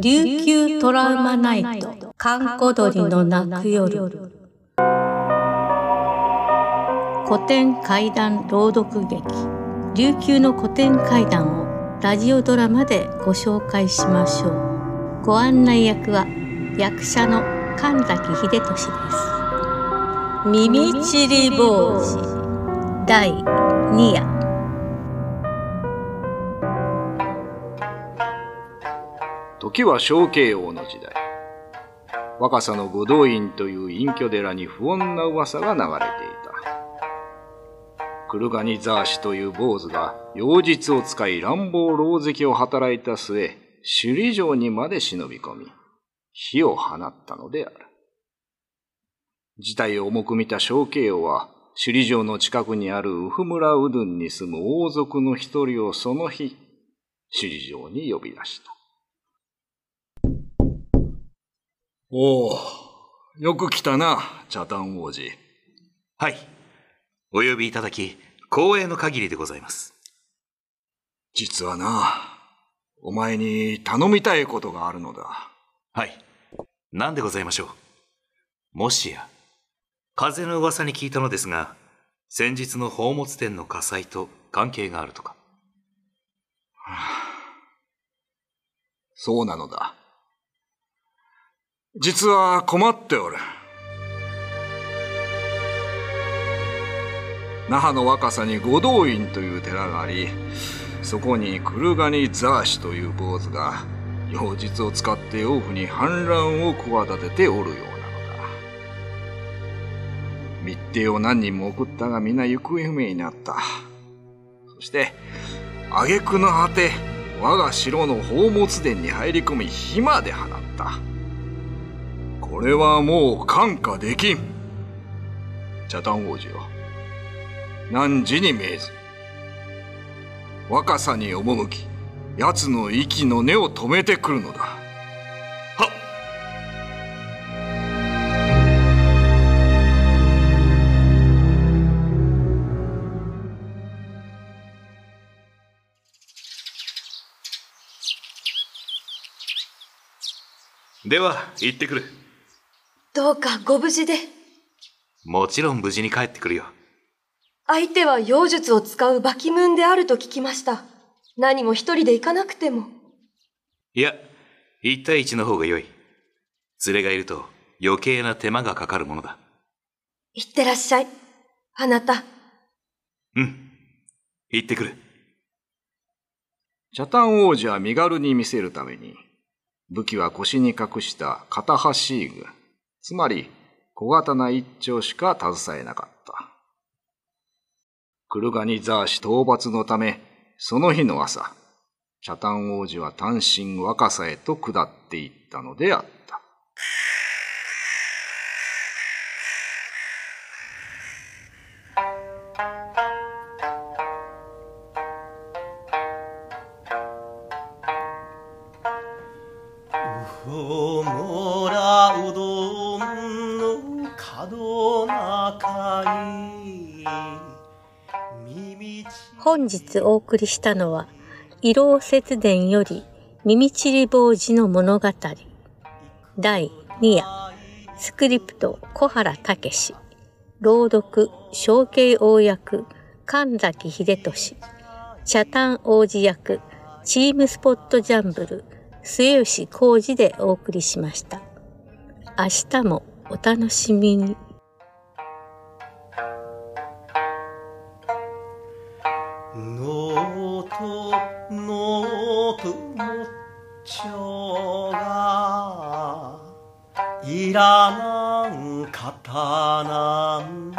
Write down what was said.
琉球トラウマナイト、閑古鳥の泣く夜。古典怪談朗読劇、琉球の古典怪談をラジオドラマでご紹介しましょう。ご案内役は役者の神崎秀俊です。耳ちり坊主第2夜時は小慶王の時代。若狭の五道院という隠居寺に不穏な噂が流れていた。黒ニザーシという坊主が妖術を使い乱暴狼藉を働いた末、首里城にまで忍び込み、火を放ったのである。事態を重く見た小慶王は、首里城の近くにあるウフ村うどんに住む王族の一人をその日、首里城に呼び出した。おお、よく来たな、茶炭王子。はい。お呼びいただき、光栄の限りでございます。実はな、お前に頼みたいことがあるのだ。はい。何でございましょう？もしや、風の噂に聞いたのですが、先日の宝物店の火災と関係があるとか。はあ、そうなのだ。実は困っておる。那覇の若さに五道院という寺があり、そこにクルガニザーシという坊主が、妖術を使って王府に反乱を企てておるようなのだ。密偵を何人も送ったが皆行方不明になった。そして、挙句の果て、我が城の宝物殿に入り込み火まで放った。これはもう感化できん。茶炭王子よ。汝に命ず。若さに赴き、奴の息の根を止めてくるのだ。はでは行ってくる。どうかご無事で。もちろん無事に帰ってくるよ。相手は妖術を使うバキムンであると聞きました。何も一人で行かなくても。いや、一対一の方が良い。連れがいると余計な手間がかかるものだ。行ってらっしゃい。あなた。うん。行ってくる。茶炭王子は身軽に見せるために、武器は腰に隠した片端具。つまり小型な一丁しか携えなかった。クルガニザーシ討伐のため、その日の朝、茶炭王子は単身若さへと下っていったのであった。本日お送りしたのは、異老節伝より耳ちり坊主の物語。第2夜、スクリプト小原武史。朗読小慶王役神崎秀俊。茶炭王子役チームスポットジャンブル末吉浩二でお送りしました。明日もお楽しみに。のとのともちょがいらなんかたなん